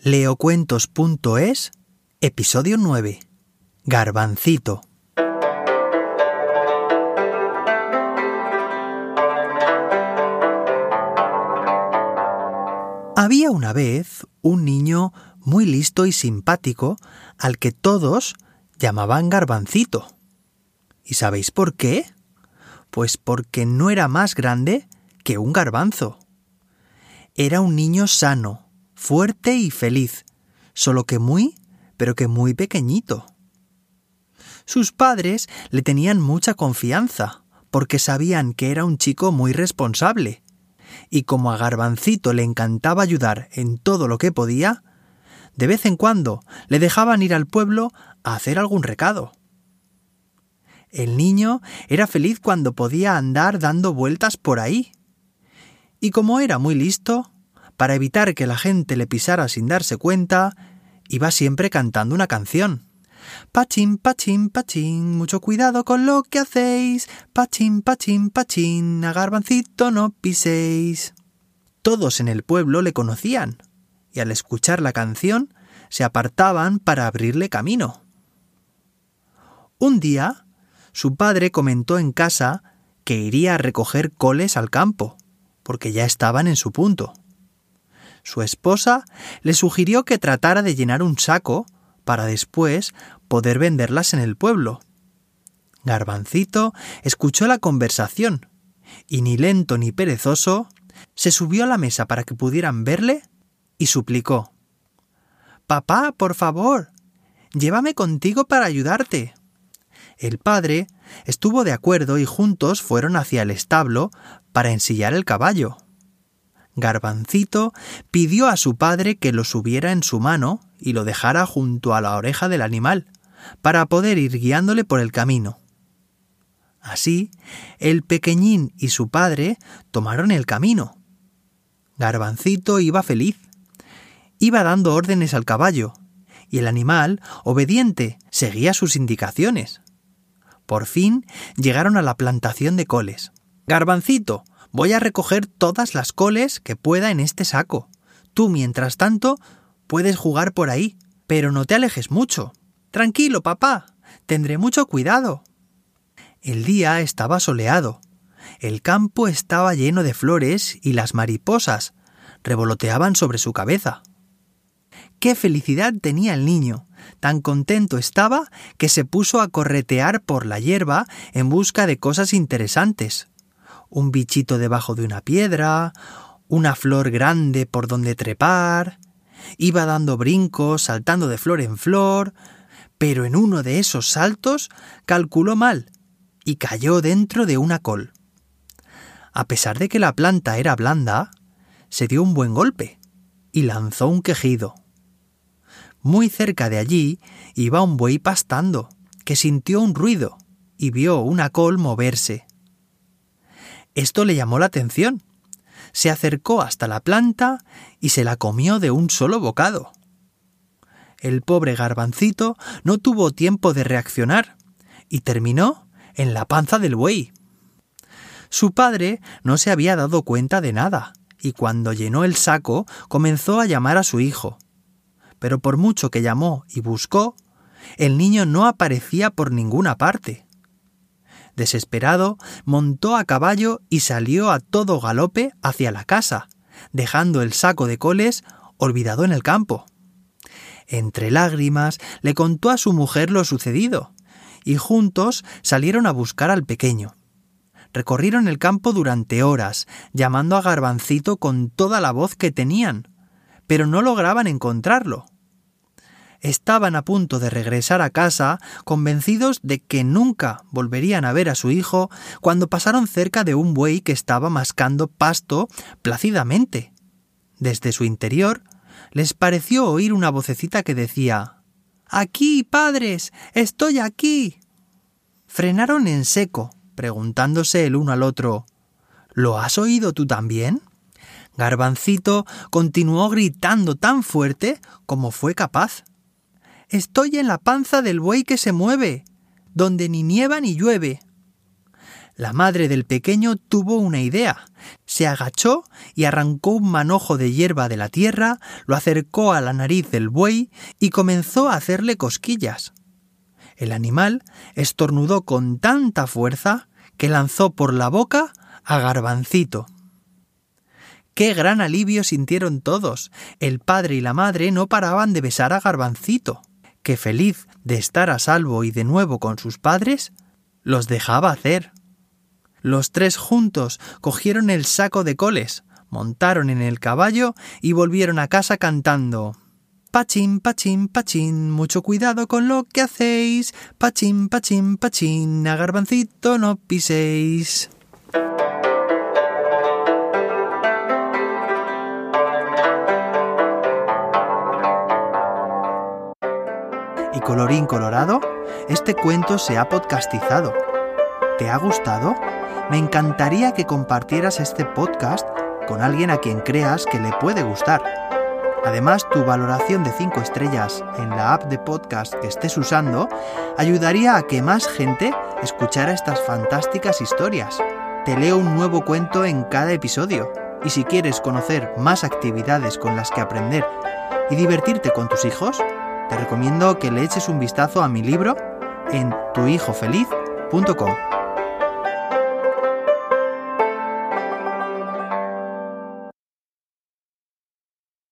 leocuentos.es, episodio 9. Garbancito. Había una vez un niño muy listo y simpático al que todos llamaban Garbancito. ¿Y sabéis por qué? Pues porque no era más grande que un garbanzo. Era un niño sano, fuerte y feliz, solo que muy, pero que muy pequeñito. Sus padres le tenían mucha confianza, porque sabían que era un chico muy responsable, y como a Garbancito le encantaba ayudar en todo lo que podía, de vez en cuando le dejaban ir al pueblo a hacer algún recado. El niño era feliz cuando podía andar dando vueltas por ahí. Y como era muy listo, para evitar que la gente le pisara sin darse cuenta, iba siempre cantando una canción. Pachín, pachín, pachín, mucho cuidado con lo que hacéis. Pachín, pachín, pachín, a garbancito no piséis. Todos en el pueblo le conocían, y al escuchar la canción se apartaban para abrirle camino. Un día, su padre comentó en casa que iría a recoger coles al campo, porque ya estaban en su punto. Su esposa le sugirió que tratara de llenar un saco para después poder venderlas en el pueblo. Garbancito escuchó la conversación y ni lento ni perezoso se subió a la mesa para que pudieran verle y suplicó Papá, por favor, llévame contigo para ayudarte. El padre estuvo de acuerdo y juntos fueron hacia el establo para ensillar el caballo. Garbancito pidió a su padre que lo subiera en su mano y lo dejara junto a la oreja del animal, para poder ir guiándole por el camino. Así, el pequeñín y su padre tomaron el camino. Garbancito iba feliz. Iba dando órdenes al caballo, y el animal, obediente, seguía sus indicaciones. Por fin llegaron a la plantación de coles. Garbancito, Voy a recoger todas las coles que pueda en este saco. Tú, mientras tanto, puedes jugar por ahí, pero no te alejes mucho. Tranquilo, papá. Tendré mucho cuidado. El día estaba soleado. El campo estaba lleno de flores y las mariposas revoloteaban sobre su cabeza. Qué felicidad tenía el niño. Tan contento estaba que se puso a corretear por la hierba en busca de cosas interesantes un bichito debajo de una piedra, una flor grande por donde trepar, iba dando brincos, saltando de flor en flor, pero en uno de esos saltos calculó mal y cayó dentro de una col. A pesar de que la planta era blanda, se dio un buen golpe y lanzó un quejido. Muy cerca de allí iba un buey pastando, que sintió un ruido y vio una col moverse. Esto le llamó la atención. Se acercó hasta la planta y se la comió de un solo bocado. El pobre garbancito no tuvo tiempo de reaccionar y terminó en la panza del buey. Su padre no se había dado cuenta de nada, y cuando llenó el saco comenzó a llamar a su hijo. Pero por mucho que llamó y buscó, el niño no aparecía por ninguna parte. Desesperado, montó a caballo y salió a todo galope hacia la casa, dejando el saco de coles olvidado en el campo. Entre lágrimas le contó a su mujer lo sucedido, y juntos salieron a buscar al pequeño. Recorrieron el campo durante horas, llamando a Garbancito con toda la voz que tenían, pero no lograban encontrarlo estaban a punto de regresar a casa, convencidos de que nunca volverían a ver a su hijo, cuando pasaron cerca de un buey que estaba mascando pasto plácidamente. Desde su interior les pareció oír una vocecita que decía Aquí, padres. estoy aquí. Frenaron en seco, preguntándose el uno al otro ¿Lo has oído tú también? Garbancito continuó gritando tan fuerte como fue capaz. Estoy en la panza del buey que se mueve, donde ni nieva ni llueve. La madre del pequeño tuvo una idea. Se agachó y arrancó un manojo de hierba de la tierra, lo acercó a la nariz del buey y comenzó a hacerle cosquillas. El animal estornudó con tanta fuerza que lanzó por la boca a Garbancito. Qué gran alivio sintieron todos. El padre y la madre no paraban de besar a Garbancito, que feliz de estar a salvo y de nuevo con sus padres, los dejaba hacer. Los tres juntos cogieron el saco de coles, montaron en el caballo y volvieron a casa cantando Pachín, pachín, pachín, mucho cuidado con lo que hacéis. Pachín, pachín, pachín, a garbancito no piséis. Y colorín colorado, este cuento se ha podcastizado. ¿Te ha gustado? Me encantaría que compartieras este podcast con alguien a quien creas que le puede gustar. Además, tu valoración de 5 estrellas en la app de podcast que estés usando ayudaría a que más gente escuchara estas fantásticas historias. Te leo un nuevo cuento en cada episodio. Y si quieres conocer más actividades con las que aprender y divertirte con tus hijos, te recomiendo que le eches un vistazo a mi libro en tuhijofeliz.com.